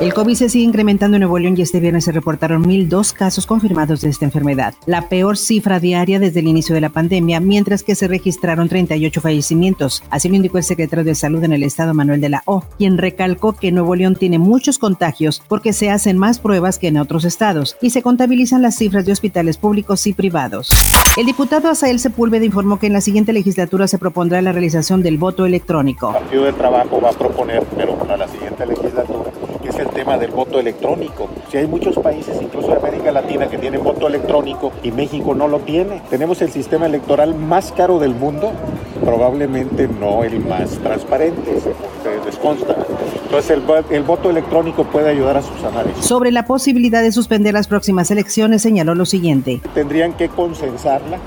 El COVID se sigue incrementando en Nuevo León y este viernes se reportaron 1.002 casos confirmados de esta enfermedad, la peor cifra diaria desde el inicio de la pandemia, mientras que se registraron 38 fallecimientos. Así lo indicó el secretario de Salud en el estado, Manuel de la O, quien recalcó que Nuevo León tiene muchos contagios porque se hacen más pruebas que en otros estados y se contabilizan las cifras de hospitales públicos y privados. El diputado Asael Sepúlveda informó que en la siguiente legislatura se propondrá la realización del voto electrónico. El Partido de Trabajo va a proponer, pero para la siguiente legislatura, es el tema del voto electrónico. Si hay muchos países, incluso de América Latina, que tienen voto electrónico y México no lo tiene. Tenemos el sistema electoral más caro del mundo, probablemente no el más transparente, se les consta. Entonces el, el, voto electrónico puede ayudar a subsanar eso. Sobre la posibilidad de suspender las próximas elecciones, señaló lo siguiente. Tendrían que consensarla.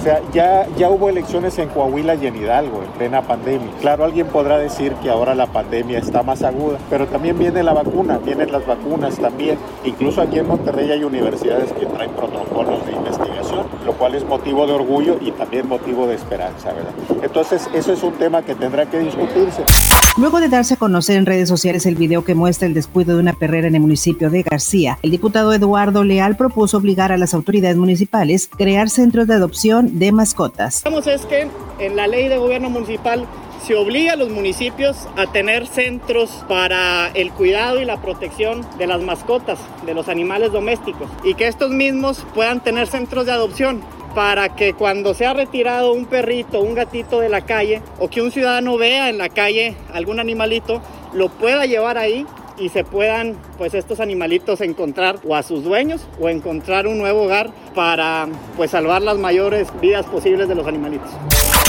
O sea, ya, ya hubo elecciones en Coahuila y en Hidalgo en plena pandemia. Claro, alguien podrá decir que ahora la pandemia está más aguda, pero también viene la vacuna, vienen las vacunas también. Incluso aquí en Monterrey hay universidades que traen protocolos de investigación, lo cual es motivo de orgullo y también motivo de esperanza, ¿verdad? Entonces, eso es un tema que tendrá que discutirse. Luego de darse a conocer en redes sociales el video que muestra el descuido de una perrera en el municipio de García, el diputado Eduardo Leal propuso obligar a las autoridades municipales a crear centros de adopción de mascotas. Lo que es que en la ley de gobierno municipal se obliga a los municipios a tener centros para el cuidado y la protección de las mascotas, de los animales domésticos, y que estos mismos puedan tener centros de adopción para que cuando sea retirado un perrito, un gatito de la calle o que un ciudadano vea en la calle algún animalito, lo pueda llevar ahí y se puedan pues estos animalitos encontrar o a sus dueños o encontrar un nuevo hogar para pues salvar las mayores vidas posibles de los animalitos.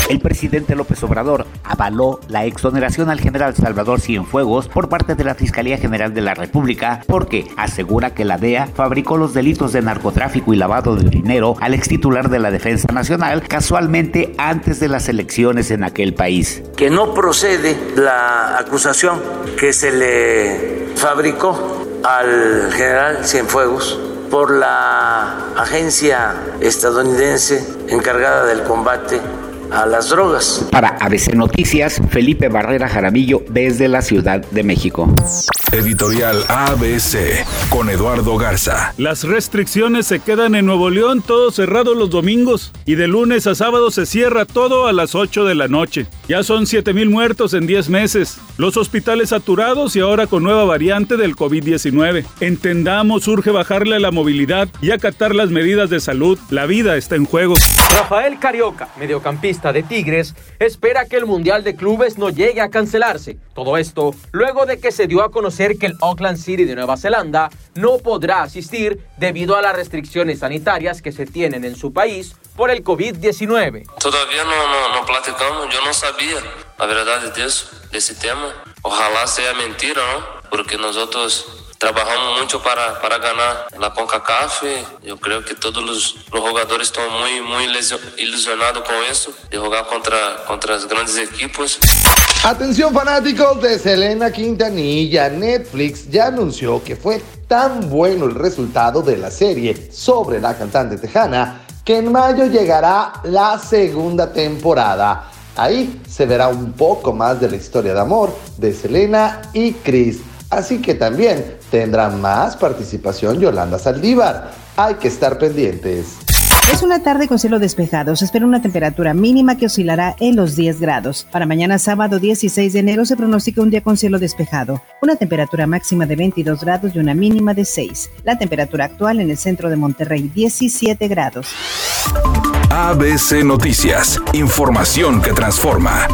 El presidente López Obrador avaló la exoneración al general Salvador Cienfuegos por parte de la Fiscalía General de la República porque asegura que la DEA fabricó los delitos de narcotráfico y lavado de dinero al ex titular de la Defensa Nacional casualmente antes de las elecciones en aquel país. Que no procede la acusación que se le fabricó al general Cienfuegos por la agencia estadounidense encargada del combate a las drogas. Para ABC Noticias, Felipe Barrera Jaramillo desde la Ciudad de México. Editorial ABC con Eduardo Garza. Las restricciones se quedan en Nuevo León, todo cerrado los domingos y de lunes a sábado se cierra todo a las 8 de la noche. Ya son 7 mil muertos en 10 meses. Los hospitales saturados y ahora con nueva variante del COVID-19. Entendamos, urge bajarle a la movilidad y acatar las medidas de salud. La vida está en juego. Rafael Carioca, mediocampista de Tigres, espera que el Mundial de Clubes no llegue a cancelarse. Todo esto luego de que se dio a conocer que el Auckland City de Nueva Zelanda no podrá asistir debido a las restricciones sanitarias que se tienen en su país por el COVID-19. Todavía no, no, no, platicamos, yo no sabía la verdad de eso, de ese tema. Ojalá sea mentira, ¿no? Porque nosotros trabajamos mucho para, para ganar la CONCACAF. Yo creo que todos los, los jugadores están muy, muy ilusionados con eso, de jugar contra, contra los grandes equipos. Atención fanáticos de Selena Quintanilla, Netflix ya anunció que fue tan bueno el resultado de la serie sobre la cantante tejana que en mayo llegará la segunda temporada. Ahí se verá un poco más de la historia de amor de Selena y Chris. Así que también tendrá más participación Yolanda Saldívar. Hay que estar pendientes. Es una tarde con cielo despejado. Se espera una temperatura mínima que oscilará en los 10 grados. Para mañana sábado 16 de enero se pronostica un día con cielo despejado. Una temperatura máxima de 22 grados y una mínima de 6. La temperatura actual en el centro de Monterrey 17 grados. ABC Noticias. Información que transforma.